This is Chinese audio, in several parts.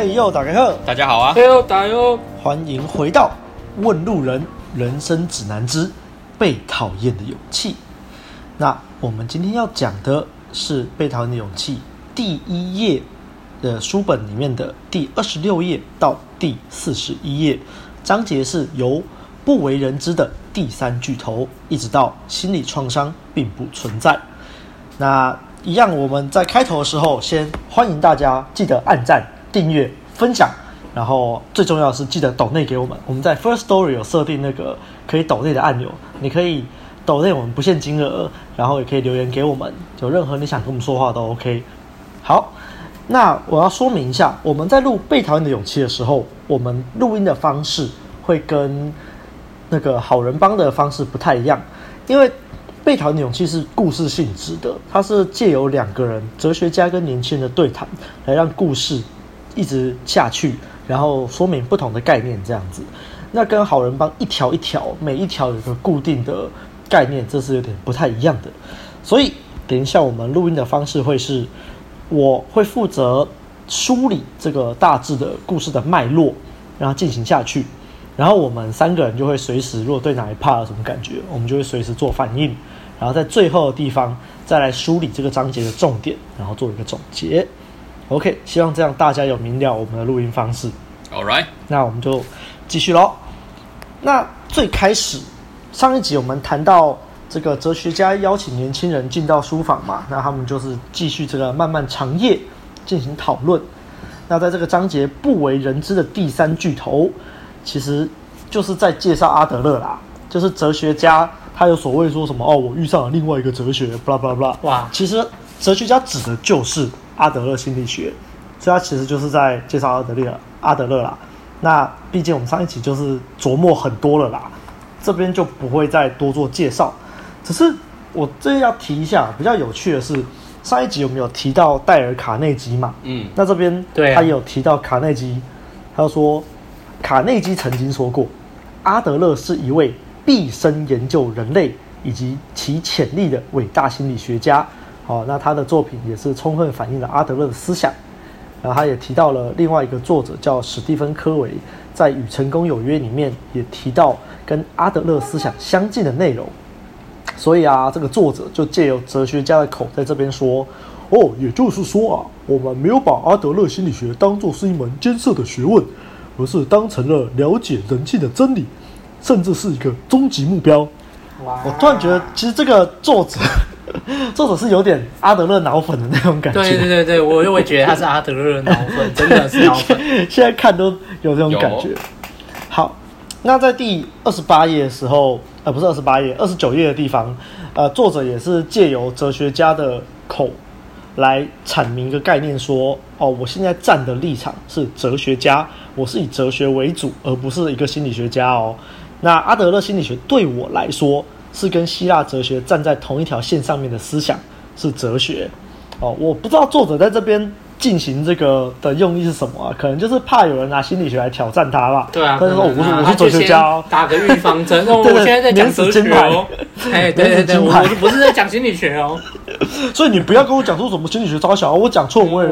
嘿呦，大家好，大家好啊！嘿呦，大家好，欢迎回到《问路人人生指南之被讨厌的勇气》。那我们今天要讲的是《被讨厌的勇气》第一页的书本里面的第二十六页到第四十一页，章节是由不为人知的第三巨头，一直到心理创伤并不存在。那一样，我们在开头的时候，先欢迎大家记得按赞、订阅、分享，然后最重要的是记得抖内给我们。我们在 First Story 有设定那个可以抖内的按钮，你可以抖内我们不限金额，然后也可以留言给我们，有任何你想跟我们说话都 OK。好，那我要说明一下，我们在录《被讨厌的勇气》的时候，我们录音的方式会跟那个好人帮的方式不太一样，因为。被讨厌的勇气是故事性质的，它是借由两个人，哲学家跟年轻人的对谈，来让故事一直下去，然后说明不同的概念这样子。那跟好人帮一条一条，每一条有一个固定的概念，这是有点不太一样的。所以等一下我们录音的方式会是，我会负责梳理这个大致的故事的脉络，然后进行下去。然后我们三个人就会随时，如果对哪一 part 有什么感觉，我们就会随时做反应。然后在最后的地方再来梳理这个章节的重点，然后做一个总结。OK，希望这样大家有明了我们的录音方式。All right，那我们就继续喽。那最开始上一集我们谈到这个哲学家邀请年轻人进到书房嘛，那他们就是继续这个漫漫长夜进行讨论。那在这个章节不为人知的第三巨头，其实就是在介绍阿德勒啦，就是哲学家。他有所谓说什么哦，我遇上了另外一个哲学，巴拉巴拉巴拉。哇，其实哲学家指的就是阿德勒心理学，所以他其实就是在介绍阿德勒，阿德勒啦。那毕竟我们上一集就是琢磨很多了啦，这边就不会再多做介绍。只是我这要提一下，比较有趣的是，上一集我们有提到戴尔卡内基嘛？嗯，那这边他也有提到卡内基，他说卡内基曾经说过，阿德勒是一位。毕生研究人类以及其潜力的伟大心理学家，好，那他的作品也是充分反映了阿德勒的思想。然后他也提到了另外一个作者叫史蒂芬·科维，在《与成功有约》里面也提到跟阿德勒思想相近的内容。所以啊，这个作者就借由哲学家的口在这边说：“哦，也就是说啊，我们没有把阿德勒心理学当作是一门艰涩的学问，而是当成了了解人性的真理。”甚至是一个终极目标。哇！我突然觉得，其实这个作者，作者是有点阿德勒脑粉的那种感觉。对对对对，我就会觉得他是阿德勒的脑粉，真的是脑粉。现在看都有这种感觉。好，那在第二十八页的时候，呃，不是二十八页，二十九页的地方，呃，作者也是借由哲学家的口来阐明一个概念，说：哦，我现在站的立场是哲学家，我是以哲学为主，而不是一个心理学家哦。那阿德勒心理学对我来说是跟希腊哲学站在同一条线上面的思想，是哲学。哦，我不知道作者在这边进行这个的用意是什么啊？可能就是怕有人拿心理学来挑战他吧。对啊，他就说我是我是哲学家哦，打个预防针。我现在在讲哲学哦。哎，对对对，我不是在讲心理学哦。所以你不要跟我讲说什么心理学招小，我讲错我也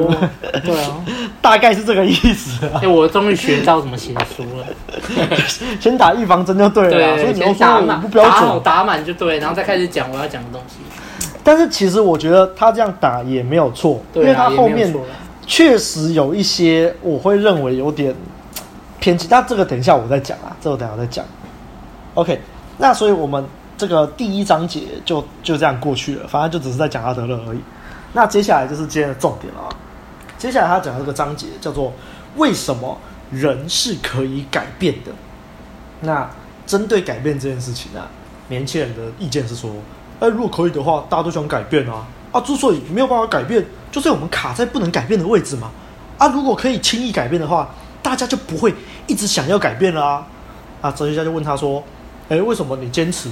对啊，大概是这个意思。哎，我终于学到怎么写书了。先打预防针就对了，所以你要说我不标准，打满就对，然后再开始讲我要讲的东西。但是其实我觉得他这样打也没有错，因为他后面确实有一些我会认为有点偏激。那这个等一下我再讲啊，这个等一下再讲。OK，那所以我们这个第一章节就就这样过去了，反正就只是在讲阿德勒而已。那接下来就是今天的重点了啊。接下来他讲的这个章节叫做“为什么人是可以改变的”。那针对改变这件事情啊，年轻人的意见是说。哎，如果可以的话，大家都想改变啊！啊，之所以没有办法改变，就是我们卡在不能改变的位置嘛。啊，如果可以轻易改变的话，大家就不会一直想要改变了啊！啊，哲学家就问他说：“哎，为什么你坚持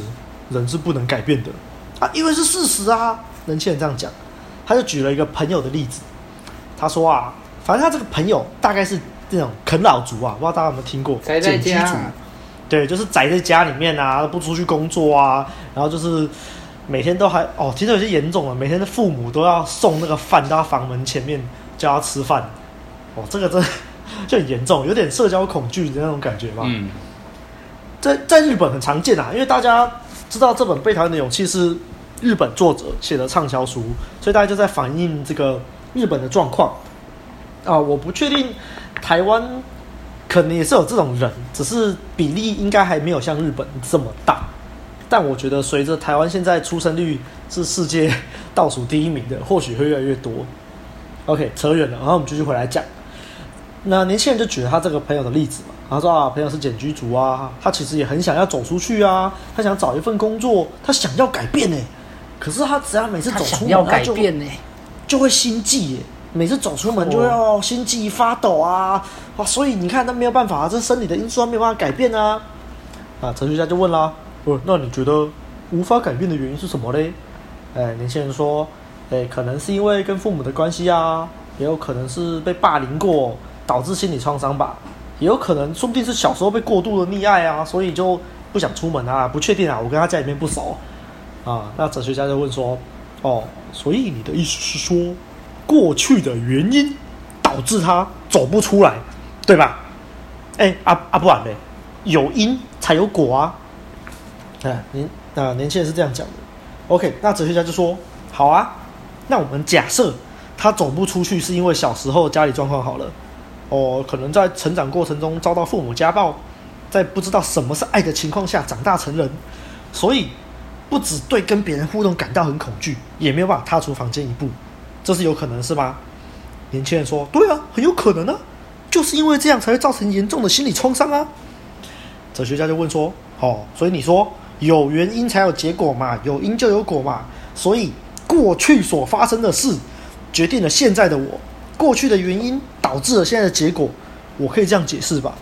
人是不能改变的？”啊，因为是事实啊！人轻人这样讲，他就举了一个朋友的例子。他说啊，反正他这个朋友大概是那种啃老族啊，不知道大家有没有听过？宅在家。对，就是宅在家里面啊，不出去工作啊，然后就是。每天都还哦，其实有些严重了。每天的父母都要送那个饭到他房门前面叫他吃饭，哦，这个真 就很严重，有点社交恐惧的那种感觉吧。嗯，在在日本很常见啊，因为大家知道这本《被讨厌的勇气》是日本作者写的畅销书，所以大家就在反映这个日本的状况啊。我不确定台湾可能也是有这种人，只是比例应该还没有像日本这么大。但我觉得随着台湾现在出生率是世界倒数第一名的，或许会越来越多。OK，扯远了，然后我们继续回来讲。那年轻人就举了他这个朋友的例子嘛，他说啊，朋友是简居族啊，他其实也很想要走出去啊，他想找一份工作，他想要改变呢。可是他只要每次走出门，要改变呢，就会心悸耶。每次走出门就要心悸发抖啊，啊，所以你看他没有办法啊，这生理的因素他没有办法改变啊。啊，哲学家就问啦，不，那你觉得无法改变的原因是什么嘞？哎，年轻人说，哎，可能是因为跟父母的关系啊，也有可能是被霸凌过。导致心理创伤吧，也有可能，说不定是小时候被过度的溺爱啊，所以就不想出门啊，不确定啊，我跟他家里面不熟啊。那哲学家就问说：“哦，所以你的意思是说，过去的原因导致他走不出来，对吧？”哎，啊啊，不然嘞，有因才有果啊。年啊，年轻人是这样讲的。OK，那哲学家就说：“好啊，那我们假设他走不出去是因为小时候家里状况好了。”哦，可能在成长过程中遭到父母家暴，在不知道什么是爱的情况下长大成人，所以不只对跟别人互动感到很恐惧，也没有办法踏出房间一步，这是有可能是吗？年轻人说：“对啊，很有可能啊，就是因为这样才会造成严重的心理创伤啊。”哲学家就问说：“哦，所以你说有原因才有结果嘛？有因就有果嘛？所以过去所发生的事决定了现在的我。”过去的原因导致了现在的结果，我可以这样解释吧？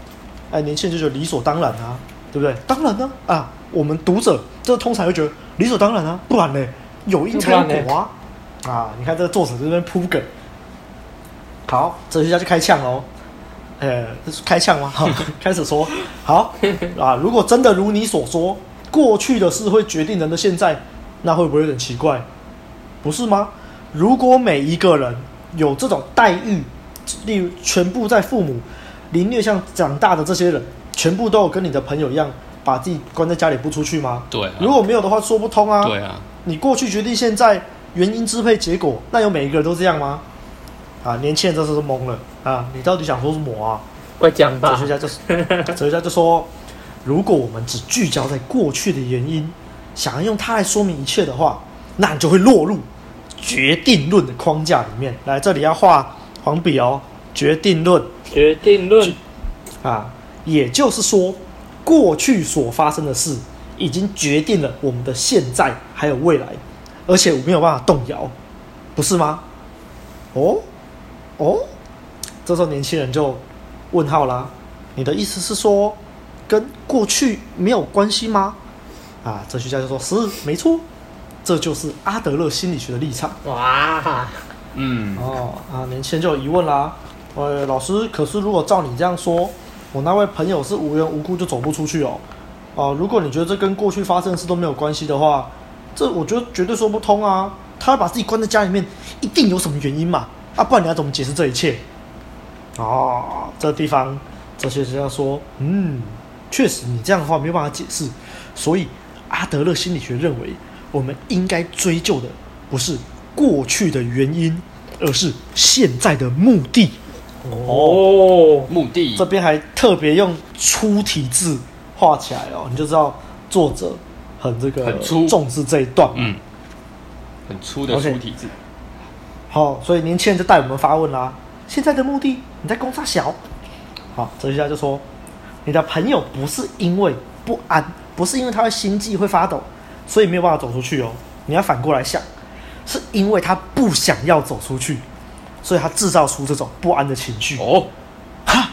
哎，年轻人就觉得理所当然啊，对不对？当然呢啊，啊，我们读者这通常会觉得理所当然啊，不然呢，有因才有果啊！啊，你看这个作者这边铺梗，好，哲学家就开呛喽，呃，开呛吗？好，开始说，好啊，如果真的如你所说，过去的事会决定人的现在，那会不会有点奇怪？不是吗？如果每一个人有这种待遇，例如全部在父母凌虐下长大的这些人，全部都有跟你的朋友一样，把自己关在家里不出去吗？对啊。如果没有的话，说不通啊。对啊。你过去决定现在，原因支配结果，那有每一个人都这样吗？啊，年轻人这时候懵了啊！你到底想说什么啊？快讲吧。哲学家就是，哲学家就说，如果我们只聚焦在过去的原因，想要用它来说明一切的话，那你就会落入。决定论的框架里面，来这里要画黄笔哦。决定论，决定论啊，也就是说，过去所发生的事已经决定了我们的现在还有未来，而且我没有办法动摇，不是吗？哦哦，这时候年轻人就问号啦。你的意思是说，跟过去没有关系吗？啊，哲学家就说：是，没错。这就是阿德勒心理学的立场。哇，嗯，哦啊，年轻人就有疑问啦。呃，老师，可是如果照你这样说，我那位朋友是无缘无故就走不出去哦。啊，如果你觉得这跟过去发生的事都没有关系的话，这我觉得绝对说不通啊。他把自己关在家里面，一定有什么原因嘛？啊，不然你要怎么解释这一切？哦，这地方哲学家说，嗯，确实你这样的话没有办法解释。所以阿德勒心理学认为。我们应该追究的不是过去的原因，而是现在的目的。哦，目的这边还特别用粗体字画起来哦，你就知道作者很这个很粗重视这一段。嗯，很粗的粗体字。好，所以年轻人就带我们发问啦。现在的目的，你在攻杀小？好，哲学家就说，你的朋友不是因为不安，不是因为他的心悸会发抖。所以没有办法走出去哦。你要反过来想，是因为他不想要走出去，所以他制造出这种不安的情绪。哦，哈，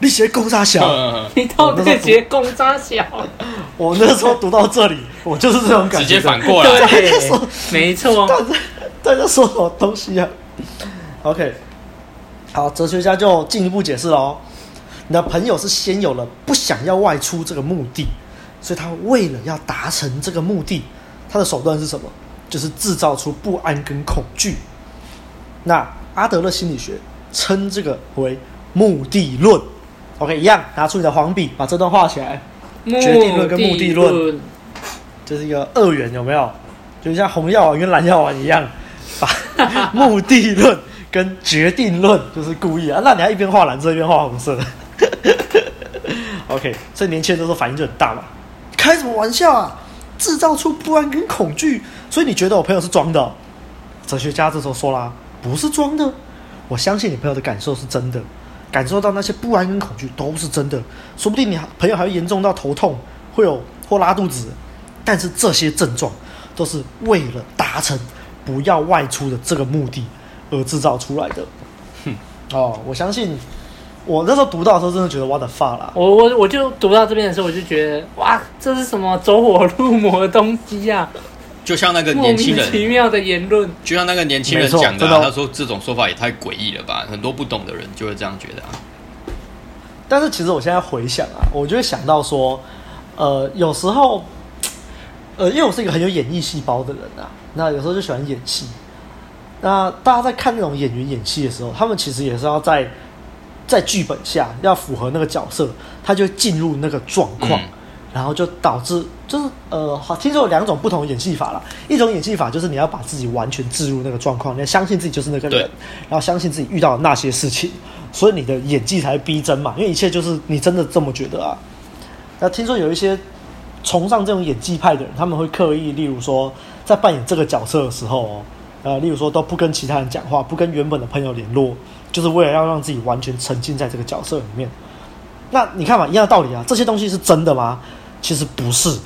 你写公扎小，你到底写公扎小？我那时候读到这里，我就是这种感觉。直接反过来，对，没错。大家大家说什么东西啊？OK，好，哲学家就进一步解释了哦。你的朋友是先有了不想要外出这个目的。所以他为了要达成这个目的，他的手段是什么？就是制造出不安跟恐惧。那阿德勒心理学称这个为目的论。OK，一样，拿出你的黄笔，把这段画起来。决定论跟目的论，这是一个二元，有没有？就像红药丸跟蓝药丸一样，把目的论跟决定论就是故意啊，那你还一边画蓝色一边画红色的。OK，所以年轻人都说反应就很大嘛。开什么玩笑啊！制造出不安跟恐惧，所以你觉得我朋友是装的哦？哲学家这时候说啦，不是装的，我相信你朋友的感受是真的。感受到那些不安跟恐惧都是真的，说不定你朋友还会严重到头痛，会有或拉肚子，但是这些症状都是为了达成不要外出的这个目的而制造出来的。哼，哦，我相信我那时候读到的时候，真的觉得 what the fuck 啦。我我我就读到这边的时候，我就觉得哇，这是什么走火入魔的东西呀、啊？就像那个年轻人莫名其妙的言论，就像那个年轻人讲的、啊，他说这种说法也太诡异了吧？很多不懂的人就会这样觉得啊。但是其实我现在回想啊，我就会想到说，呃，有时候，呃，因为我是一个很有演绎细胞的人啊，那有时候就喜欢演戏。那大家在看那种演员演戏的时候，他们其实也是要在在剧本下要符合那个角色，他就进入那个状况。嗯然后就导致，就是呃，好，听说有两种不同的演戏法啦。一种演戏法就是你要把自己完全置入那个状况，你要相信自己就是那个人，然后相信自己遇到的那些事情，所以你的演技才逼真嘛。因为一切就是你真的这么觉得啊。那听说有一些崇尚这种演技派的人，他们会刻意，例如说在扮演这个角色的时候，哦，呃，例如说都不跟其他人讲话，不跟原本的朋友联络，就是为了要让自己完全沉浸在这个角色里面。那你看嘛，一样的道理啊，这些东西是真的吗？其实不是，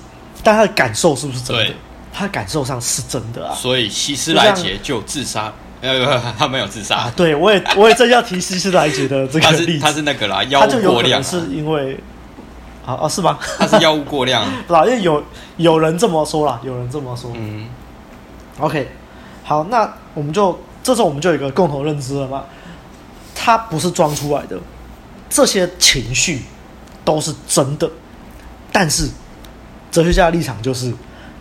但他的感受是不是真的？对，他的感受上是真的啊。所以希斯莱杰就自杀，呃，他没有自杀。啊、对，我也我也正要提 希斯莱杰的这个例子，他是他是那个啦，药物过量，是因为啊啊是吗？他是药物过量，不因为有有人这么说啦，有人这么说。嗯，OK，好，那我们就这时候我们就有一个共同认知了嘛，他不是装出来的，这些情绪都是真的。但是，哲学家的立场就是，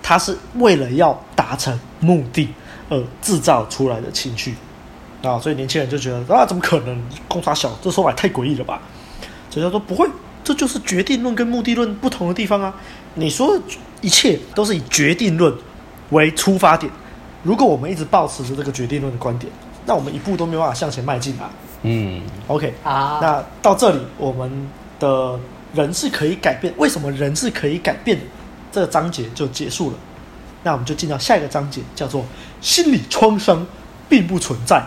他是为了要达成目的而制造出来的情绪啊，所以年轻人就觉得啊，怎么可能？公差小，这说法太诡异了吧？哲学家说不会，这就是决定论跟目的论不同的地方啊。你说一切都是以决定论为出发点，如果我们一直保持着这个决定论的观点，那我们一步都没有办法向前迈进啊。嗯，OK 啊，那到这里我们的。人是可以改变，为什么人是可以改变的？这个章节就结束了。那我们就进到下一个章节，叫做心理创伤并不存在。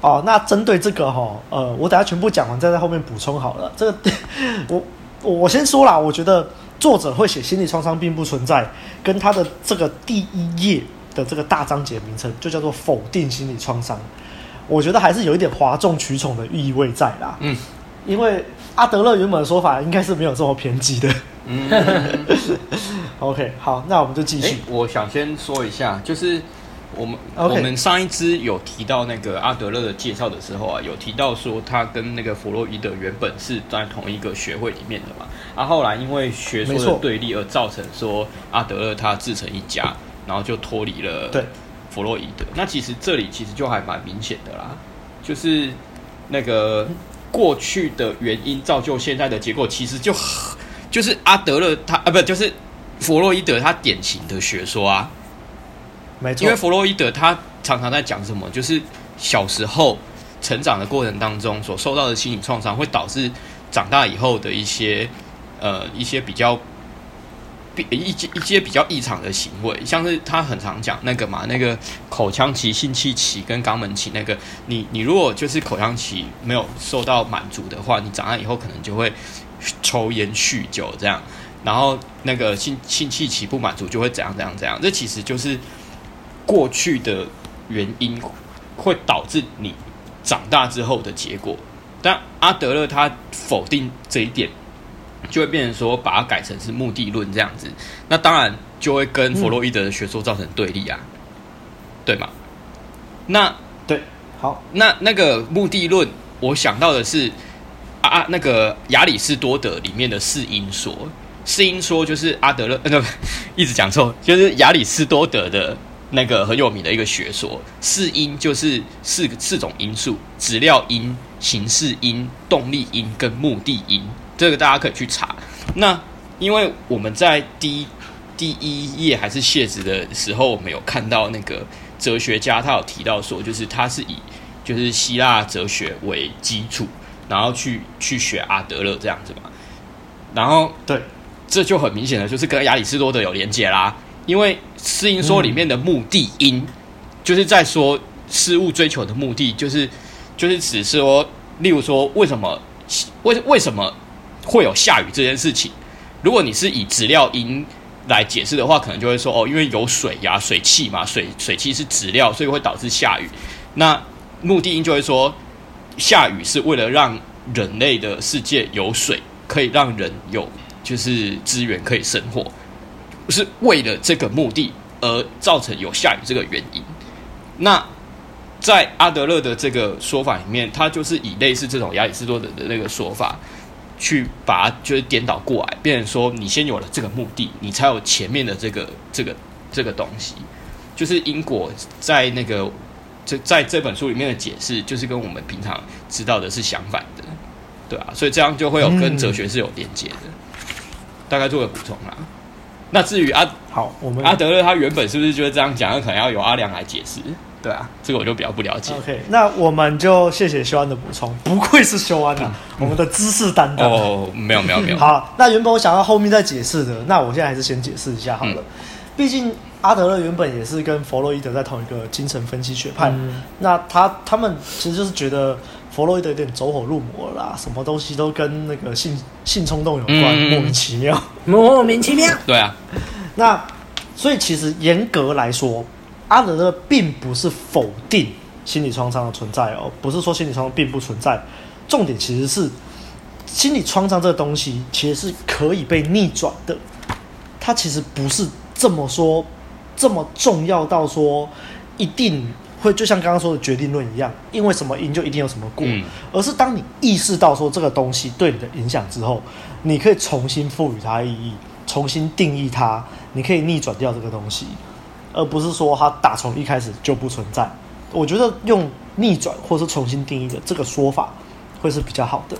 哦，那针对这个哈，呃，我等下全部讲完，再在后面补充好了。这个我我先说啦，我觉得作者会写心理创伤并不存在，跟他的这个第一页的这个大章节名称就叫做否定心理创伤，我觉得还是有一点哗众取宠的意味在啦。嗯。因为阿德勒原本的说法应该是没有这么偏激的。嗯，OK，好，那我们就继续。欸，我想先说一下，就是我们 Okay. 我们上一支有提到那个阿德勒的介绍的时候啊，有提到说他跟那个弗洛伊德原本是在同一个学会里面的嘛。啊，后来因为学说的对立而造成说阿德勒他自成一家，然后就脱离了对弗洛伊德。那其实这里其实就还蛮明显的啦，就是那个。过去的原因造就现在的结果，其实就就是阿德勒他啊，不就是弗洛伊德他典型的学说啊，没错。因为弗洛伊德他常常在讲什么，就是小时候成长的过程当中所受到的心理创伤，会导致长大以后的一些呃一些比较。比一些一些比较异常的行为，像是他很常讲那个嘛，那个口腔期、性器期跟肛门期那个，你你如果就是口腔期没有受到满足的话，你长大以后可能就会抽烟、酗酒这样，然后那个性性器期不满足就会怎样怎样怎样，这其实就是过去的原因会导致你长大之后的结果，但阿德勒他否定这一点。就会变成说，把它改成是目的论这样子，那当然就会跟弗洛伊德的学说造成对立啊，嗯、对吗？那对，好，那那个目的论，我想到的是啊啊，那个亚里士多德里面的四因说，四因说就是阿德勒，呃，一直讲错，就是亚里士多德的那个很有名的一个学说，四因就是四个四种因素：质料因、形式因、动力因跟目的因。这个大家可以去查。那因为我们在第一第一页还是谢子的时候，我们有看到那个哲学家他有提到说，就是他是以就是希腊哲学为基础，然后去去学阿德勒这样子嘛。然后对，这就很明显的就是跟亚里士多德有连结啦。因为四因说里面的目的因，嗯、就是在说事物追求的目的，就是就是只是说，例如说为什么为为什么会有下雨这件事情？如果你是以质料因来解释的话，可能就会说哦，因为有水呀、水汽嘛，水水汽是质料，所以会导致下雨。那目的因就会说，下雨是为了让人类的世界有水，可以让人有就是资源可以生活。是为了这个目的而造成有下雨这个原因。那在阿德勒的这个说法里面，他就是以类似这种亚里士多德的那个说法，去把它就是颠倒过来，变成说你先有了这个目的，你才有前面的这个这个这个东西。就是因果在那个这在这本书里面的解释，就是跟我们平常知道的是相反的，对啊，所以这样就会有跟哲学是有连接的。嗯、大概做个补充啦。那至于阿好，我们阿德勒他原本是不是就是这样讲？那可能要由阿良来解释。对啊，这个我就比较不了解。OK，那我们就谢谢修安的补充，不愧是修安啊，嗯、我们的知识担当。哦，没有没有没有。好，那原本我想要后面再解释的，那我现在还是先解释一下好了。嗯、毕竟阿德勒原本也是跟弗洛伊德在同一个精神分析学派，嗯、那他他们其实就是觉得。弗洛伊德有点走火入魔啦，什么东西都跟那个性性冲动有关，嗯、莫名其妙，莫名其妙。对啊，那所以其实严格来说，阿德勒并不是否定心理创伤的存在哦，不是说心理创伤并不存在，重点其实是心理创伤这个东西其实是可以被逆转的，它其实不是这么说这么重要到说一定。会就像刚刚说的决定论一样，因为什么因就一定有什么果，嗯、而是当你意识到说这个东西对你的影响之后，你可以重新赋予它意义，重新定义它，你可以逆转掉这个东西，而不是说它打从一开始就不存在。我觉得用逆转或是重新定义的这个说法会是比较好的。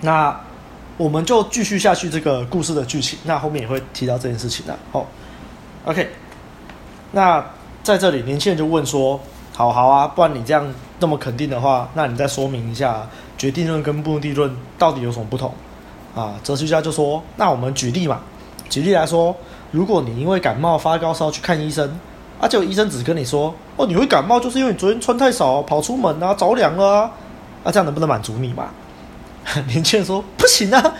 那我们就继续下去这个故事的剧情，那后面也会提到这件事情的。好，OK，那。在这里，年轻人就问说：“好好啊，不然你这样那么肯定的话，那你再说明一下决定论跟目的论到底有什么不同？”啊，哲学家就说：“那我们举例嘛，举例来说，如果你因为感冒发高烧去看医生，啊，结果医生只跟你说：‘哦，你会感冒就是因为你昨天穿太少，跑出门啊，着凉了啊，啊，这样能不能满足你嘛？’年轻人说：‘不行啊，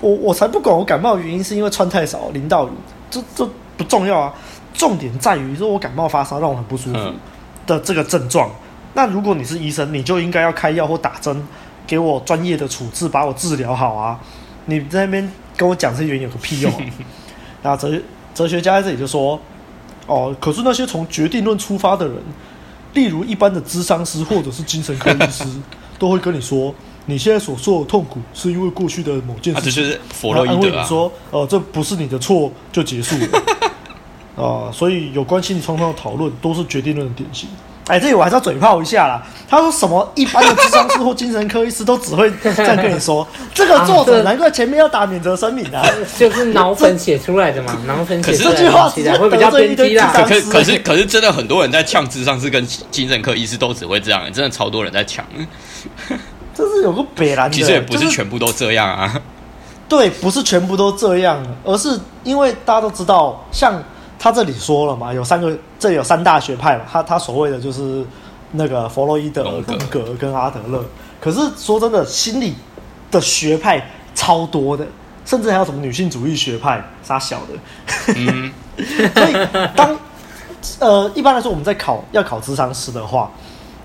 我我才不管我感冒的原因是因为穿太少淋到雨，这这不重要啊。’重点在于说，我感冒发烧让我很不舒服的这个症状。那如果你是医生，你就应该要开药或打针，给我专业的处置，把我治疗好啊！你在那边跟我讲这些原因有个屁用啊！那哲哲学家在这里就说：哦，可是那些从决定论出发的人，例如一般的智商师或者是精神科医师，都会跟你说，你现在所受的痛苦是因为过去的某件事情。啊，这就是弗洛伊德啊。安慰你说：哦，这不是你的错，就结束了。啊、呃，所以有关心理创伤的讨论都是决定论的典型。哎，这里我还是要嘴炮一下啦。他说什么？一般的智商师或精神科医师都只会这样跟你说。这个作者难怪前面要打免责声明啊，就是脑粉写出来的嘛，脑粉写出来的。可是这句话其实会比较偏激啦。可可可是可是真的很多人在呛智商师跟精神科医师都只会这样，真的超多人在呛。这是有个北兰，其实也不是全部都这样啊。对，不是全部都这样，而是因为大家都知道，像。他这里说了嘛，有三个，这里有三大学派嘛。他他所谓的就是那个弗洛伊德、荣格跟阿德勒。可是说真的，心理的学派超多的，甚至还有什么女性主义学派，杀小的。嗯、所以当呃一般来说我们在考要考智商师的话，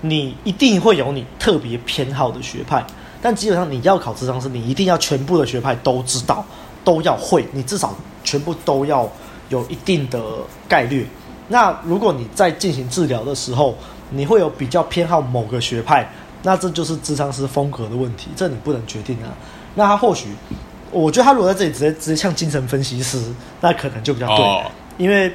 你一定会有你特别偏好的学派，但基本上你要考智商师，你一定要全部的学派都知道，都要会，你至少全部都要。有一定的概率。那如果你在进行治疗的时候，你会有比较偏好某个学派，那这就是智商师风格的问题，这你不能决定啊。那他或许，我觉得他如果在这里直接直接像精神分析师，那可能就比较对，哦、因为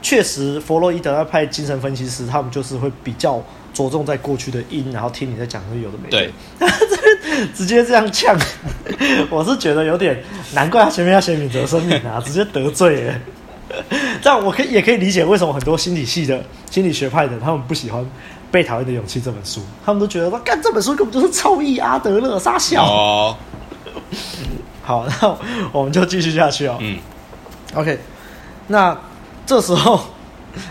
确实，弗洛伊德那派精神分析师，他们就是会比较着重在过去的因，然后听你在讲的有的没的。对，直接这样呛，我是觉得有点难怪他前面要写敏哲生命啊，直接得罪了。这样我可以也可以理解为什么很多心理系的心理学派的他们不喜欢《被讨厌的勇气》这本书，他们都觉得说，干这本书根本就是臭意阿德勒杀小。哦。好，那我们就继续下去哦。嗯。OK，那这时候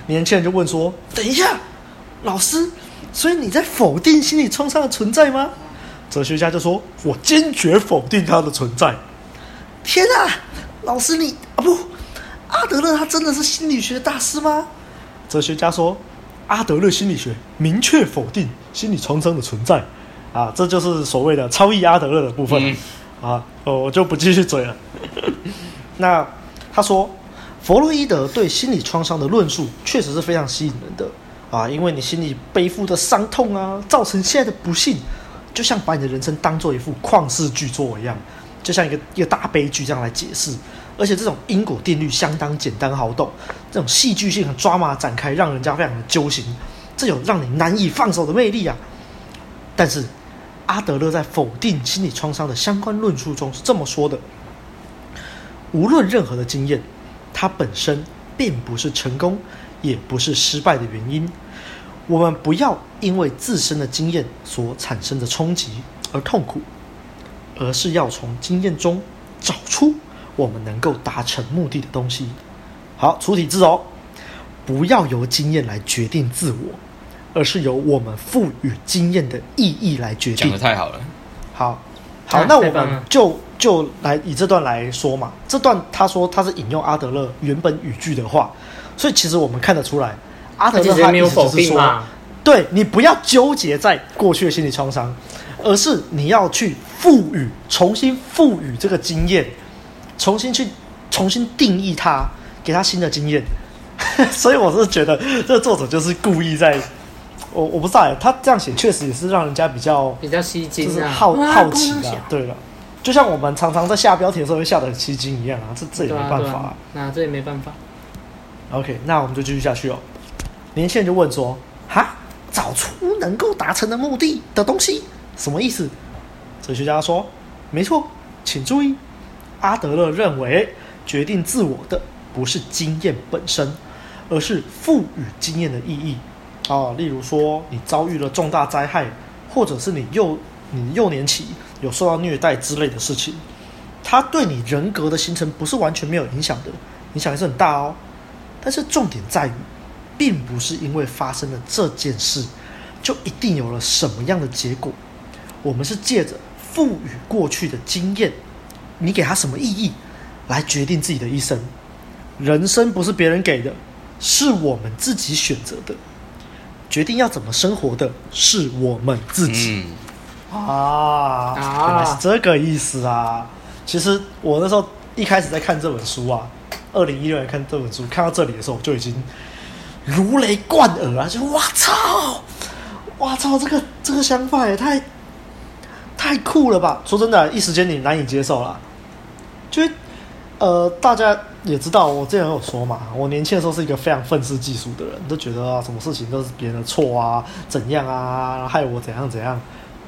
年轻人就问说：“等一下，老师，所以你在否定心理创伤的存在吗？”哲学家就说：“我坚决否定它的存在。”天啊，老师你啊不。阿德勒他真的是心理学大师吗？哲学家说，阿德勒心理学明确否定心理创伤的存在，啊，这就是所谓的超意阿德勒的部分，嗯、啊，我就不继续嘴了。那他说，弗洛伊德对心理创伤的论述确实是非常吸引人的啊，因为你心里背负的伤痛啊，造成现在的不幸，就像把你的人生当做一幅旷世巨作一样，就像一个一个大悲剧这样来解释。而且这种因果定律相当简单好懂，这种戏剧性和抓马展开，让人家非常的揪心，这有让你难以放手的魅力啊！但是阿德勒在否定心理创伤的相关论述中是这么说的：无论任何的经验，它本身并不是成功，也不是失败的原因。我们不要因为自身的经验所产生的冲击而痛苦，而是要从经验中找出。我们能够达成目的的东西，好，出题字哦，不要由经验来决定自我，而是由我们赋予经验的意义来决定。讲得太好了，好，好，那我们就就来以这段来说嘛。这段他说他是引用阿德勒原本语句的话，所以其实我们看得出来，阿德勒他意思就是说，对，你不要纠结在过去的心理创伤，而是你要去赋予，重新赋予这个经验。重新去重新定义它，给他新的经验，所以我是觉得这个作者就是故意在，我我不知道哎，他这样写确实也是让人家比较比较吸睛，就是好好奇的。对了，就像我们常常在下标题的时候会下的很吸睛一样啊，这这也没办法啊，那、啊啊、这也没办法。OK，那我们就继续下去哦。年轻人就问说：“哈，找出能够达成的目的的东西，什么意思？”哲学家说：“没错，请注意。”阿德勒认为，决定自我的不是经验本身，而是赋予经验的意义。啊，例如说，你遭遇了重大灾害，或者是你幼你幼年期有受到虐待之类的事情，它对你人格的形成不是完全没有影响的，影响还是很大哦。但是重点在于，并不是因为发生了这件事，就一定有了什么样的结果。我们是借着赋予过去的经验。你给他什么意义，来决定自己的一生？人生不是别人给的，是我们自己选择的。决定要怎么生活的，是我们自己。嗯、啊，原来是这个意思啊！其实我那时候一开始在看这本书啊，二零一六年看这本书，看到这里的时候，我就已经如雷贯耳啊！就哇操，哇操，这个这个想法也太太酷了吧！说真的，一时间你难以接受了。就，呃，大家也知道，我之前有说嘛，我年轻的时候是一个非常愤世嫉俗的人，都觉得啊，什么事情都是别人的错啊，怎样啊，害我怎样怎样，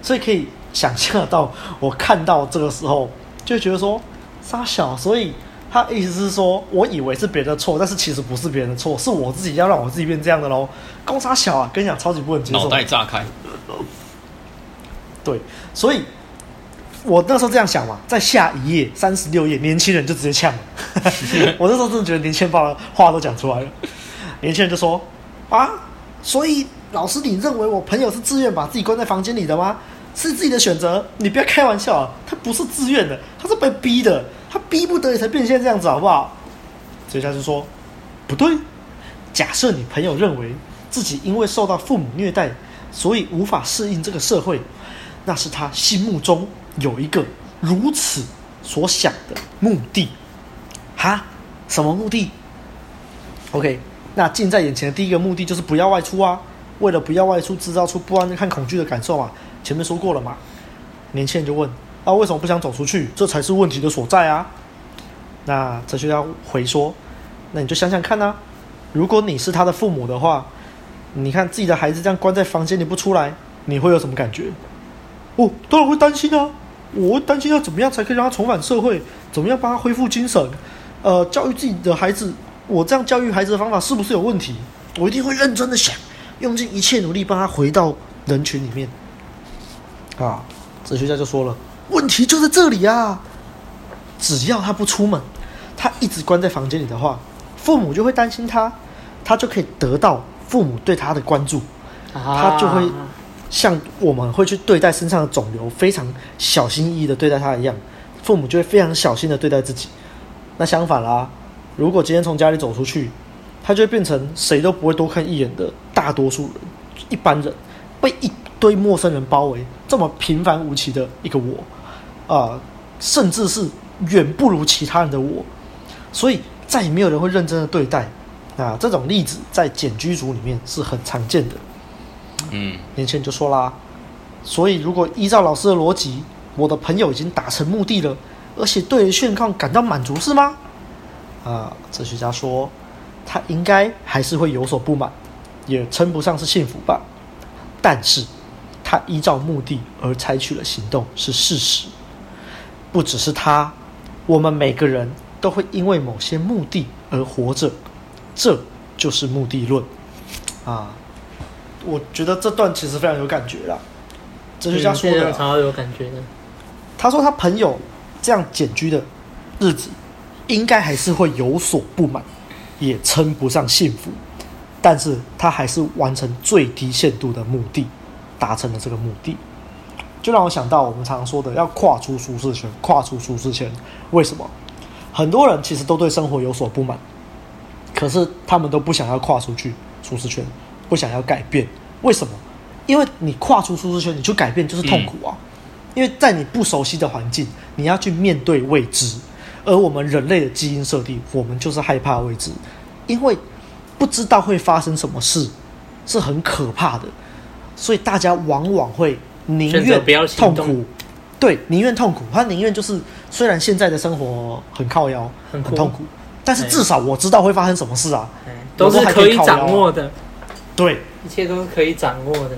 所以可以想象到，我看到这个时候，就觉得说，杀小，所以他意思是说，我以为是别人的错，但是其实不是别人的错，是我自己要让我自己变这样的喽，公杀小啊，跟你讲，超级不能接受，脑袋炸开，对，所以。我那时候这样想嘛，在下一页三十六页，年轻人就直接呛了。我那时候真的觉得年轻人把话都讲出来了。年轻人就说：“啊，所以老师，你认为我朋友是自愿把自己关在房间里的吗？是自己的选择？你不要开玩笑啊，他不是自愿的，他是被逼的，他逼不得已才变现这样子，好不好？”所以他就说：“不对，假设你朋友认为自己因为受到父母虐待，所以无法适应这个社会，那是他心目中。”有一个如此所想的目的，哈？什么目的？OK，那近在眼前的第一个目的就是不要外出啊！为了不要外出，制造出不安和恐惧的感受嘛。前面说过了嘛。年轻人就问：啊，为什么不想走出去？这才是问题的所在啊！那哲学家回说：那你就想想看呐、啊，如果你是他的父母的话，你看自己的孩子这样关在房间里不出来，你会有什么感觉？哦，当然会担心啊！我担心要怎么样才可以让他重返社会，怎么样帮他恢复精神？呃，教育自己的孩子，我这样教育孩子的方法是不是有问题？我一定会认真的想，用尽一切努力帮他回到人群里面。啊，哲学家就说了，问题就在这里啊！只要他不出门，他一直关在房间里的话，父母就会担心他，他就可以得到父母对他的关注，他就会像我们会去对待身上的肿瘤，非常小心翼翼的对待他一样，父母就会非常小心的对待自己。那相反啦，如果今天从家里走出去，他就会变成谁都不会多看一眼的大多数人，一般人被一堆陌生人包围，这么平凡无奇的一个我，啊、甚至是。远不如其他人的我，所以再也没有人会认真的对待。啊，这种例子在简居族里面是很常见的。嗯，年轻人就说啦，所以如果依照老师的逻辑，我的朋友已经达成目的了，而且对于现况感到满足，是吗？啊，哲学家说，他应该还是会有所不满，也称不上是幸福吧。但是，他依照目的而采取了行动是事实，不只是他。我们每个人都会因为某些目的而活着，这就是目的论啊！我觉得这段其实非常有感觉啦。哲学家说的，超有感觉的。他说他朋友这样简居的日子，应该还是会有所不满，也称不上幸福，但是他还是完成最低限度的目的，达成了这个目的。就让我想到我们常常说的要跨出舒适圈，跨出舒适圈。为什么？很多人其实都对生活有所不满，可是他们都不想要跨出去舒适圈，不想要改变。为什么？因为你跨出舒适圈，你去改变就是痛苦啊。因为在你不熟悉的环境，你要去面对未知。而我们人类的基因设定，我们就是害怕未知，因为不知道会发生什么事，是很可怕的。所以大家往往会。宁愿痛苦，对，宁愿痛苦。他宁愿就是，虽然现在的生活很靠腰，很痛苦，但是至少我知道会发生什么事啊，都是可以掌握的。对，一切都是可以掌握的。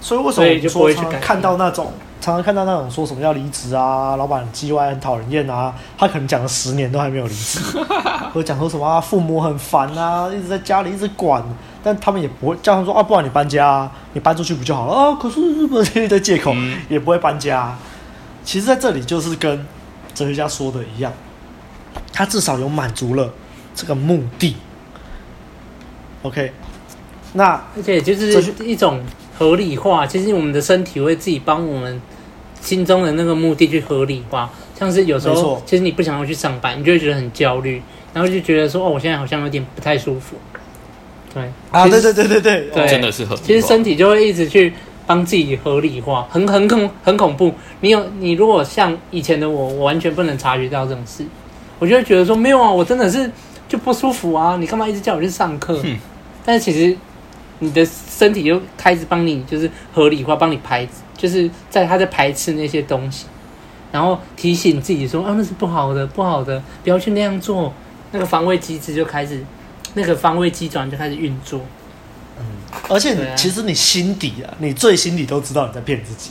所以为什么我就说常常看到那种，常常看到那种说什么要离职啊，老板很叽歪，很讨人厌啊，他可能讲了十年都还没有离职，或者讲说什么啊，父母很烦啊，一直在家里一直管。但他们也不会叫他们说啊，不然你搬家啊，你搬出去不就好了啊？可是日本这些的借口也不会搬家啊。其实在这里就是跟哲学家说的一样，他至少有满足了这个目的。OK，那而且就是一种合理化，其实我们的身体会自己帮我们心中的那个目的去合理化。像是有时候，其实你不想要去上班，你就会觉得很焦虑，然后就觉得说哦，我现在好像有点不太舒服。对啊，对对对对对，对，真的是很。其实身体就会一直去帮自己合理化，很很恐很恐怖。你有你如果像以前的我，我完全不能察觉到这种事，我就会觉得说没有啊，我真的是就不舒服啊，你干嘛一直叫我去上课？嗯、但是其实你的身体就开始帮你就是合理化，帮你排，就是在他在排斥那些东西，然后提醒自己说啊，那是不好的，不好的，不要去那样做，那个防卫机制就开始。那个防卫机转就开始运作，嗯，而且、其实你心底啊，你最心里都知道你在骗自己。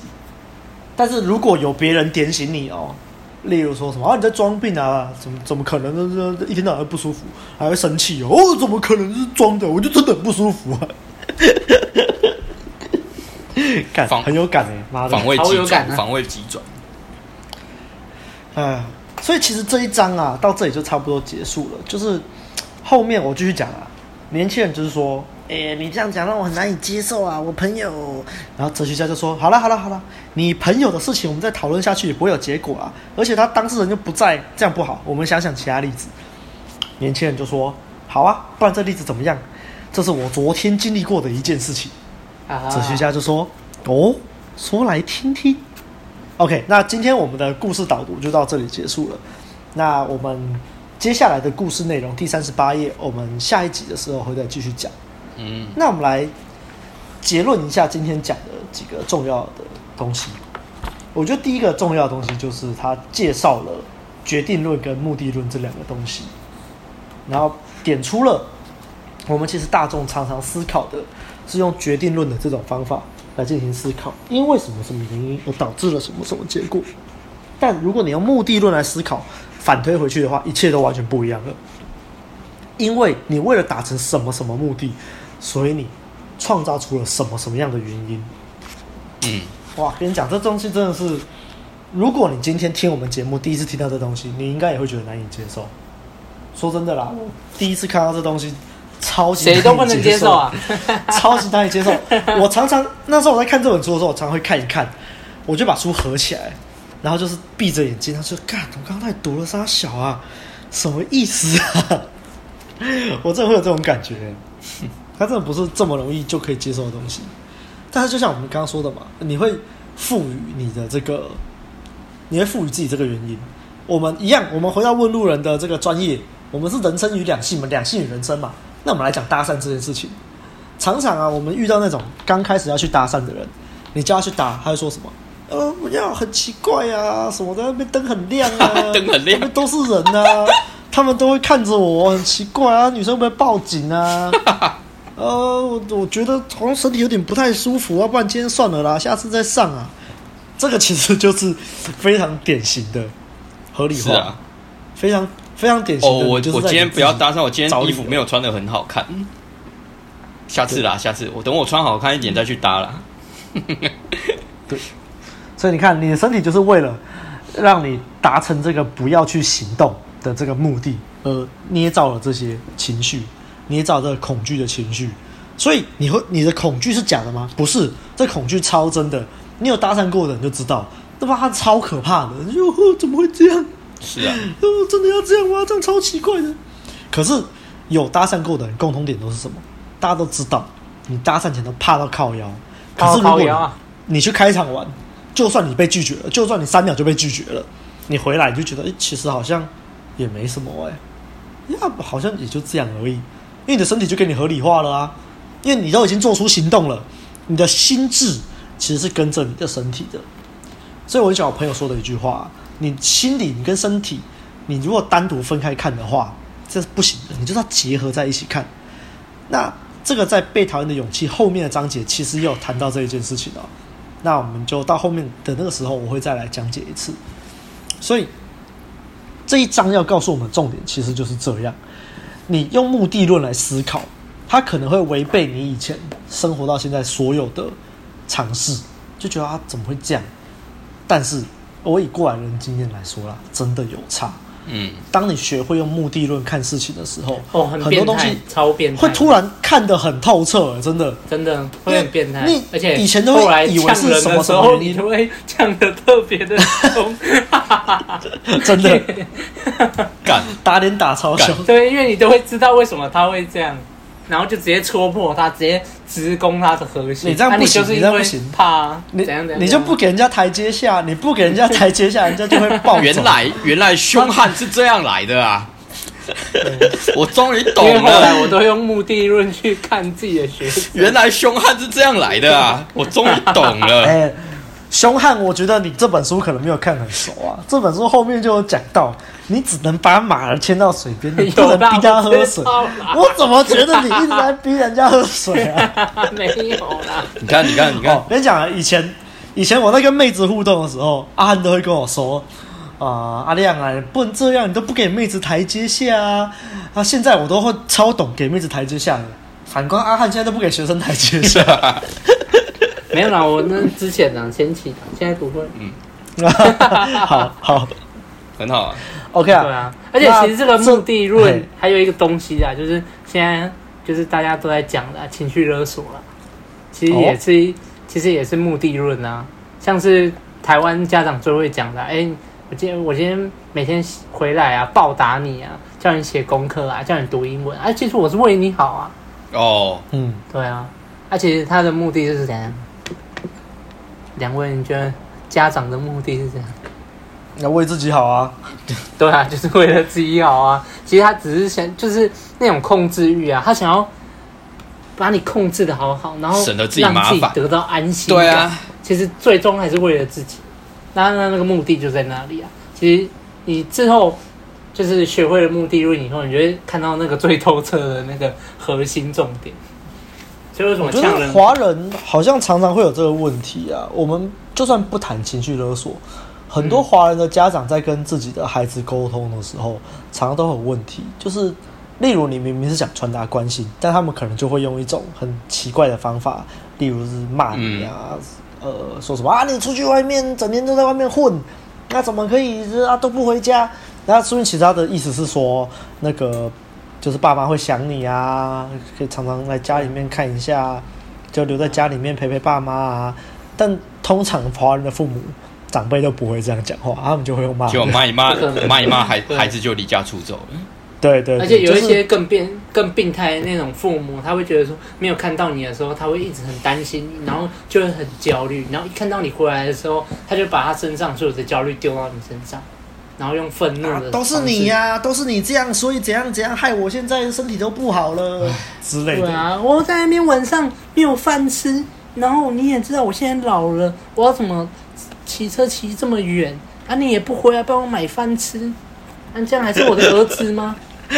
但是如果有别人点醒你哦，例如说什么啊，你在装病啊，怎么怎么可能？一天到晚不舒服，还会生气哦，哦，怎么可能是装的？我就真的很不舒服啊，感很有感哎，妈的，防卫急转，防卫急转，哎，所以其实这一章啊，到这里就差不多结束了，就是。后面我继续讲啊，年轻人就是说，哎、欸，你这样讲让我很难以接受啊，我朋友。然后哲学家就说，好了好了好了，你朋友的事情我们再讨论下去也不会有结果啊，而且他当事人就不在，这样不好。我们想想其他例子。年轻人就说，好啊，不然这例子怎么样？这是我昨天经历过的一件事情。啊。哲学家就说，哦，说来听听。OK，那今天我们的故事导读就到这里结束了。那我们。接下来的故事内容，第三十八页，我们下一集的时候会再继续讲。嗯，那我们来结论一下今天讲的几个重要的东西。我觉得第一个重要的东西就是他介绍了决定论跟目的论这两个东西，然后点出了我们其实大众常常思考的是用决定论的这种方法来进行思考，因为什么什么原因而导致了什么什么结果。但如果你用目的论来思考，反推回去的话，一切都完全不一样了。因为你为了达成什么什么目的，所以你创造出了什么什么样的原因。嗯，哇，跟你讲，这东西真的是，如果你今天听我们节目第一次听到这东西，你应该也会觉得难以接受。说真的啦，第一次看到这东西，超级谁都不能接受啊，超级难以接受。我常常那时候我在看这本书的时候，我常常会看一看，我就把书合起来，然后就是闭着眼睛，他说：“干，我刚刚在读了啥小啊？什么意思啊？” 我真的会有这种感觉，它真的不是这么容易就可以接受的东西。但是就像我们刚刚说的嘛，你会赋予你的这个，你会赋予自己这个原因。我们一样，我们回到问路人的这个专业，我们是人生与两性嘛，两性与人生嘛。那我们来讲搭讪这件事情。常常啊，我们遇到那种刚开始要去搭讪的人，你叫他去搭，他会说什么？呃，不要，很奇怪啊，什么的，那边灯很亮啊，灯很亮，那边都是人啊。他们都会看着我，很奇怪啊！女生会不会报警啊？呃，我我觉得好像身体有点不太舒服啊，不然今天算了啦，下次再上啊。这个其实就是非常典型的合理化，啊、非常非常典型的。哦，我我今天不要搭讪，我今天衣服没有穿的很好看。下次啦，下次我等我穿好看一点再去搭啦。对，所以你看，你的身体就是为了让你达成这个不要去行动的这个目的，而捏造了这些情绪，捏造这个恐惧的情绪，所以你会你的恐惧是假的吗？不是，这恐惧超真的。你有搭讪过的人就知道，对吧？它超可怕的。你说怎么会这样？是啊，真的要这样吗？这样超奇怪的。可是有搭讪过的人，共同点都是什么？大家都知道，你搭讪前都怕到靠腰。可是如果你去开场玩，就算你被拒绝了，就算你三秒就被拒绝了，你回来你就觉得，哎，其实好像。也没什么哎、欸，呀，好像也就这样而已，因为你的身体就给你合理化了啊，因为你都已经做出行动了，你的心智其实是跟着你的身体的，所以我就讲我朋友说的一句话：你心理你跟身体，你如果单独分开看的话，这是不行的，你就是要结合在一起看。那这个在被讨厌的勇气后面的章节其实也有谈到这一件事情哦，那我们就到后面的那个时候，我会再来讲解一次，所以。这一章要告诉我们重点，其实就是这样。你用目的论来思考，它可能会违背你以前生活到现在所有的尝试，就觉得他怎么会这样？但是我以过来人经验来说啦，真的有差。嗯，当你学会用目的论看事情的时候，哦，很，很多东西超变态，会突然看得很透彻，真的，真的会很变态。你而且以前都会以为是什么时候，你都会呛得特别的凶，真的，敢打脸打超凶。对，因为你都会知道为什么他会这样。然后就直接戳破他，直接直攻他的核心。你这样不行，你这样不行，怕你你就不给人家台阶下，你不给人家台阶下，人家就会爆。原来原来凶悍是这样来的啊！我终于懂了。因为后来我都用目的论去看自己的学习。原来凶悍是这样来的啊！我终于懂了。哎，凶悍，我觉得你这本书可能没有看很熟啊。这本书后面就有讲到。你只能把马儿牵到水边，你不能 逼他喝水。我怎么觉得你一直在逼人家喝水啊？没有啦。你看，你看，你看。我跟你讲啊，以前以前我在跟妹子互动的时候，阿汉都会跟我说：“啊、呃，阿亮啊，不能这样，你都不给妹子台阶下啊。”啊，现在我都会超懂给妹子台阶下的。反观阿汉现在都不给学生台阶下。没有啦，我那之前呢，前期现在不会。嗯，好好，很好啊。OK 啊，对啊，而且其实这个目的论还有一个东西啊，就是现在就是大家都在讲的情绪勒索了，其实也是、哦、其实也是目的论啊，像是台湾家长最会讲的，哎、欸，我今天我今天每天回来啊，报答你啊，叫你写功课啊，叫你读英文，啊，其实我是为你好啊。哦，嗯，对啊，而且他的目的就是怎样？两位你觉得家长的目的是怎样？要为自己好啊，对啊，就是为了自己好啊。其实他只是想，就是那种控制欲啊，他想要把你控制的好好，然后让自己得到安心。对啊，其实最终还是为了自己。那那那个目的就在那里啊。其实你之后就是学会了目的论以后，你就会看到那个最透彻的那个核心重点。所以为什么？我觉得华人好像常常会有这个问题啊。我们就算不谈情绪勒索，很多华人的家长在跟自己的孩子沟通的时候，嗯、常常都有问题。就是例如你明明是想传达关心，但他们可能就会用一种很奇怪的方法，例如是骂你啊，嗯、呃，说什么啊，你出去外面整天都在外面混，那怎么可以啊都不回家？那说明其他的意思是说，那个就是爸妈会想你啊，可以常常来家里面看一下，就留在家里面陪陪爸妈啊。但通常华人的父母长辈都不会这样讲话，他们就会用骂，就骂一骂，骂一骂，孩孩子就离家出走了。对对，对，而且有一些更变、更病态的那种父母，他会觉得说，没有看到你的时候，他会一直很担心，然后就会很焦虑，然后一看到你回来的时候，他就把他身上所有的焦虑丢到你身上。然后用愤怒的、啊，都是你呀、啊，都是你这样，所以怎样怎样，害我现在身体都不好了之类的。对啊，我在那边晚上没有饭吃，然后你也知道我现在老了，我要怎么骑车骑这么远啊？你也不回来帮我买饭吃，那、啊、这样还是我的儿子吗？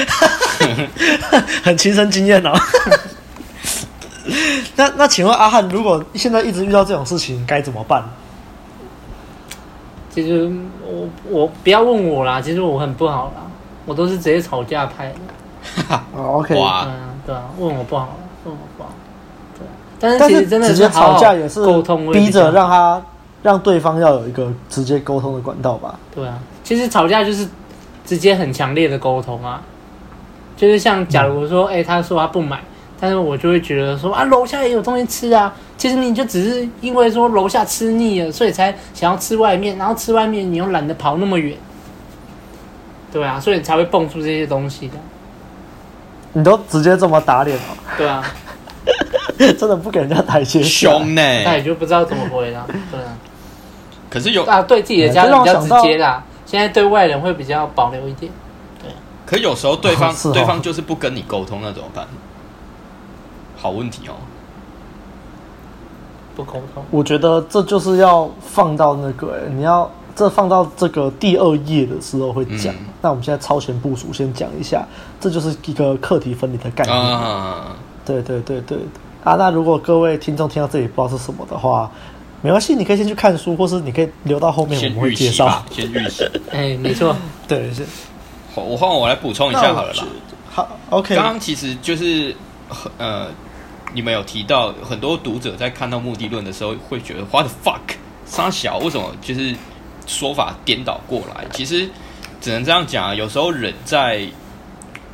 很亲身经验哦。那那请问阿汉，如果现在一直遇到这种事情，该怎么办？其实我我不要问我啦，其实我很不好啦，我都是直接吵架拍的。哦，OK，哇嗯，对啊，问我不好，问我不好，对。但是其实真的是好好吵架也是沟通，逼着让他让对方要有一个直接沟通的管道吧。对啊，其实吵架就是直接很强烈的沟通啊，就是像假如说，哎、嗯欸，他说他不买。但是我就会觉得说啊，楼下也有东西吃啊。其实你就只是因为说楼下吃腻了，所以才想要吃外面，然后吃外面你又懒得跑那么远，对啊，所以才会蹦出这些东西的。你都直接这么打脸了？对啊，真的不给人家台阶下，凶呢？那也就不知道怎么回了。对啊，可是有啊，对自己的家人比较直接啦，现在对外人会比较保留一点。对，可有时候对方、哦、对方就是不跟你沟通，那怎么办？好问题哦，不沟通。我觉得这就是要放到那个、欸，你要这放到这个第二页的时候会讲。嗯、那我们现在超前部署，先讲一下，这就是一个课题分离的概念。啊、对对对对啊！那如果各位听众听到这里不知道是什么的话，没关系，你可以先去看书，或是你可以留到后面我们会介绍。先预习。哎、欸，没错，对是。我换我来补充一下好了啦。好，OK。刚刚其实就是呃。你们有提到很多读者在看到目的论的时候会觉得 What the fuck，三小为什么就是说法颠倒过来？其实只能这样讲啊。有时候人在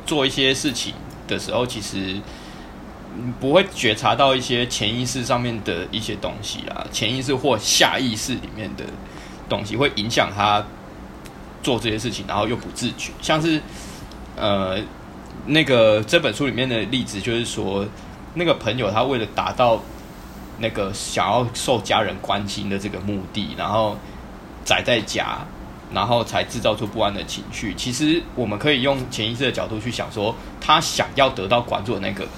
做一些事情的时候，其实不会觉察到一些潜意识上面的一些东西啊，潜意识或下意识里面的东西会影响他做这些事情，然后又不自觉。像是呃那个这本书里面的例子，就是说。那个朋友，他为了达到那个想要受家人关心的这个目的，然后宅在家，然后才制造出不安的情绪。其实我们可以用潜意识的角度去想说，他想要得到关注的那个，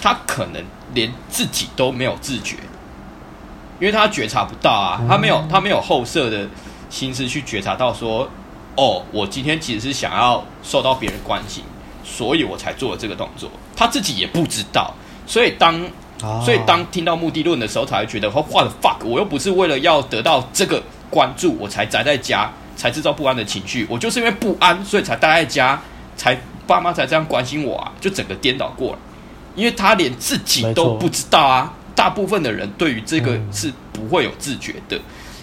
他可能连自己都没有自觉，因为他觉察不到啊，他没有他没有后设的心思去觉察到说，哦，我今天其实是想要受到别人关心，所以我才做了这个动作，他自己也不知道。所以当，所以当听到目的论的时候，才会觉得，What the fuck，我又不是为了要得到这个关注，我才宅在家，才制造不安的情绪。我就是因为不安，所以才待在家，才爸妈才这样关心我啊，就整个颠倒过来。因为他连自己都不知道啊，大部分的人对于这个是不会有自觉的。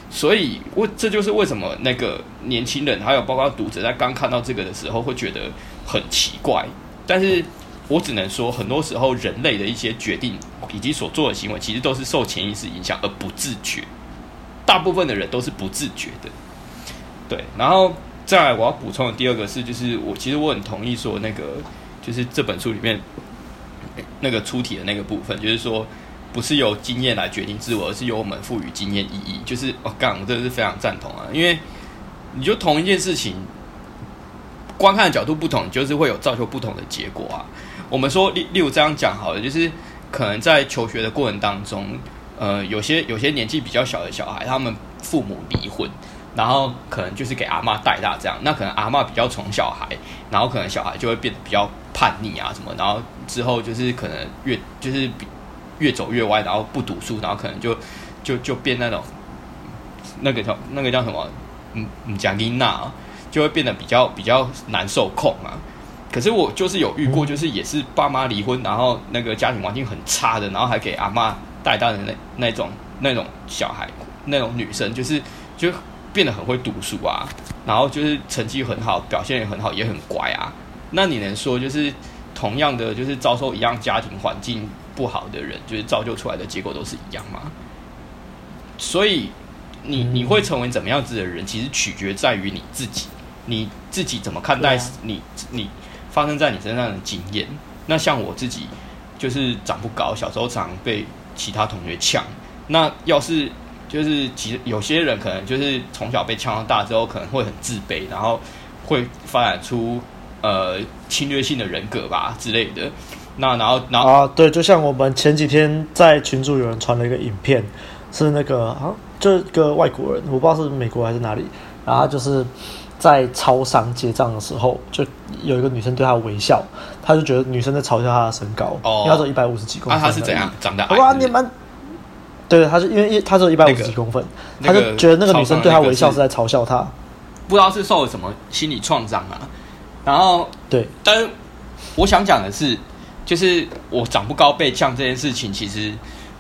所以，我这就是为什么那个年轻人，还有包括读者，在刚看到这个的时候，会觉得很奇怪，但是。我只能说，很多时候人类的一些决定以及所做的行为，其实都是受潜意识影响而不自觉。大部分的人都是不自觉的。对，然后再来我要补充的第二个是，就是我其实我很同意说，那个就是这本书里面那个出题的那个部分，就是说不是由经验来决定自我，而是由我们赋予经验意义。就是我刚，我真的是非常赞同啊，因为你就同一件事情，观看的角度不同，就是会有造就不同的结果啊。我们说，例例如这样讲好了，就是可能在求学的过程当中，呃，有些有些年纪比较小的小孩，他们父母离婚，然后可能就是给阿嬷带大这样，那可能阿嬷比较宠小孩，然后可能小孩就会变得比较叛逆啊什么，然后之后就是可能越就是越走越歪，然后不读书，然后可能就就就变那种那个叫那个叫什么嗯嗯贾丽娜，就会变得比较比较难受控啊。可是我就是有遇过，就是也是爸妈离婚，然后那个家庭环境很差的，然后还给阿妈带大的那那种那种小孩，那种女生，就是就。变得很会读书啊，然后就是成绩很好，表现也很好，也很乖啊。那你能说，就是同样的，就是遭受一样家庭环境不好的人，就是造就出来的结果都是一样吗？所以，你你会成为怎么样子的人，其实取决在于你自己，你自己怎么看待你你发生在你身上的经验。那像我自己，就是长不高，小时候常被其他同学呛。那要是就是其有些人可能就是从小被呛到大之后，可能会很自卑，然后会发展出呃侵略性的人格吧之类的。那然后然后啊，对，就像我们前几天在群组有人传了一个影片，是那个啊，就个外国人，我不知道是美国还是哪里，然后就是在超商结账的时候，就有一个女生对他微笑，他就觉得女生在嘲笑他的身高，哦，因为他说一百五十几公分，那他是怎样长得矮？哇，你们。对，他是因为一，他只有一百五十几公分，那个，他就觉得那个女生对他微笑是在嘲笑他，不知道是受了什么心理创伤啊。然后，对，但是我想讲的是，就是我长不高被呛这件事情，其实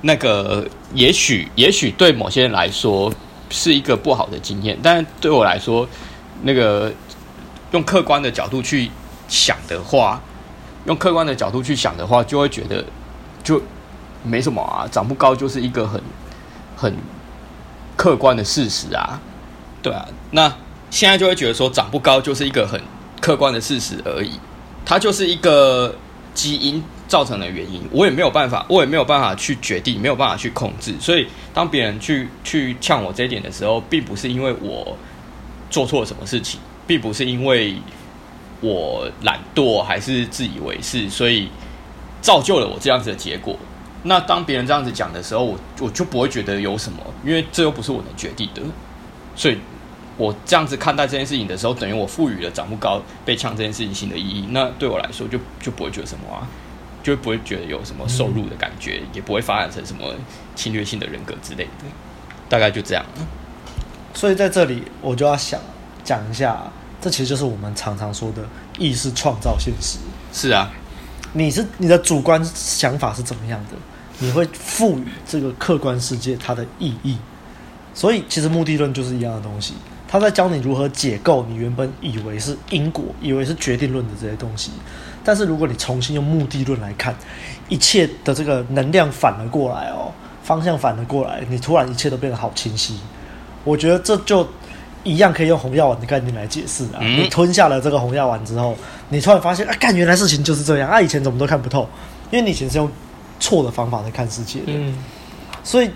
那个也许也许对某些人来说是一个不好的经验，但是对我来说，那个用客观的角度去想的话，用客观的角度去想的话，就会觉得就。没什么啊，长不高就是一个很很客观的事实啊，对啊。那现在就会觉得说，长不高就是一个很客观的事实而已，它就是一个基因造成的原因，我也没有办法，我也没有办法去决定，没有办法去控制。所以，当别人去去呛我这一点的时候，并不是因为我做错了什么事情，并不是因为我懒惰还是自以为是，所以造就了我这样子的结果。那当别人这样子讲的时候，我我就不会觉得有什么，因为这又不是我能决定的，所以我这样子看待这件事情的时候，等于我赋予了长不高被呛这件事情新的意义。那对我来说就，就不会觉得什么啊，就不会觉得有什么受辱的感觉，也不会发展成什么侵略性的人格之类的，大概就这样。所以在这里，我就要想讲一下，这其实就是我们常常说的意识创造现实。是啊，你是你的主观想法是怎么样的？你会赋予这个客观世界它的意义，所以其实目的论就是一样的东西。他在教你如何解构你原本以为是因果、以为是决定论的这些东西。但是如果你重新用目的论来看，一切的这个能量反了过来哦，方向反了过来，你突然一切都变得好清晰。我觉得这就一样可以用红药丸的概念来解释啊。你吞下了这个红药丸之后，你突然发现啊，干，原来事情就是这样啊，以前怎么都看不透，因为你以前是用。错的方法在看世界的，嗯，所以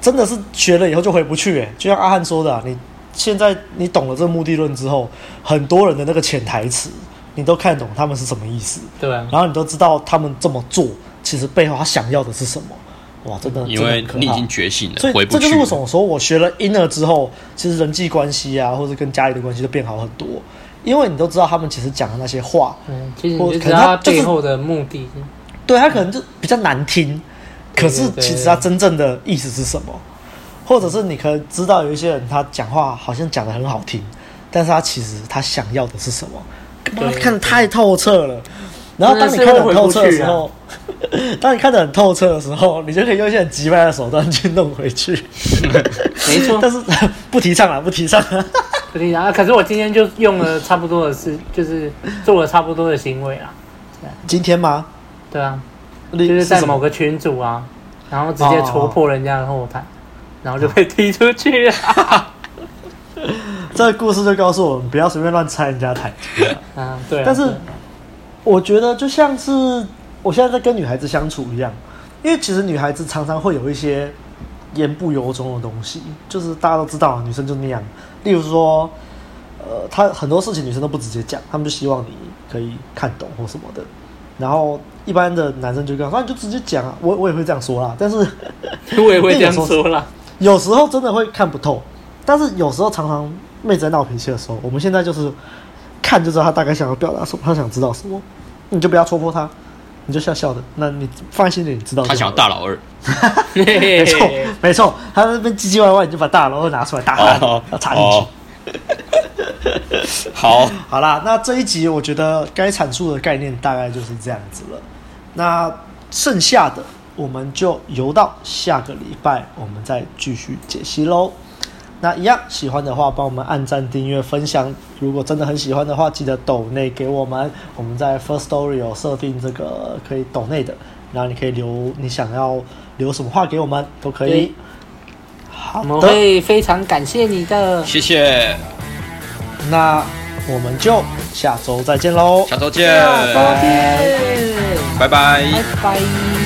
真的是学了以后就回不去诶，就像阿汉说的啊，你现在你懂了这个目的论之后，很多人的那个潜台词你都看懂他们是什么意思，对啊，然后你都知道他们这么做其实背后他想要的是什么。哇，真的，因为你已经觉醒了，所以这就是为什么说我学了 inner 之后，其实人际关系啊，或者跟家里的关系都变好很多，因为你都知道他们其实讲的那些话，嗯，其实你知道他背后的目的。对，他可能就比较难听，可是其实他真正的意思是什么？或者是你可能知道有一些人他讲话好像讲的很好听，但是他其实他想要的是什么？他看得太透彻了。然后当你看得很透彻的时候，当你看得很透彻的时候，你就可以用一些很极端的手段去弄回去。没错，但是不提倡啊，不提倡了，不提倡啊！可是我今天就用了差不多的事，就是做了差不多的行为啊。今天吗？对啊，就是在某个群组啊，然后直接戳破人家的后台，然后就被踢出去了。这个故事就告诉我们，不要随便乱拆人家台。啊，对。但是我觉得，就像是我现在在跟女孩子相处一样，因为其实女孩子常常会有一些言不由衷的东西，就是大家都知道，女生就那样。例如说，呃，她很多事情女生都不直接讲，她们就希望你可以看懂或什么的。然后一般的男生就跟他说，你就直接讲啊，我我也会这样说啦，但是 我也会这样说啦。有时候真的会看不透，但是有时候常常妹子在闹脾气的时候，我们现在就是看就知道她大概想要表达什么，她想知道什么，你就不要戳破她，你就笑笑的。那你放心点，你知道。他想要大老二，没错 没错，他那边唧唧歪歪，你就把大老二拿出来打他，要、哦、插进去。哦好，好啦，那这一集我觉得该阐述的概念大概就是这样子了。那剩下的我们就游到下个礼拜，我们再继续解析喽。那一样喜欢的话，帮我们按赞、订阅、分享。如果真的很喜欢的话，记得抖内给我们。我们在 First Story 有设定这个可以抖内的，然后你可以留你想要留什么话给我们都可以。好的，我们会非常感谢你的，谢谢。那我们就下周再见喽！下周见，下周见，拜拜，拜拜。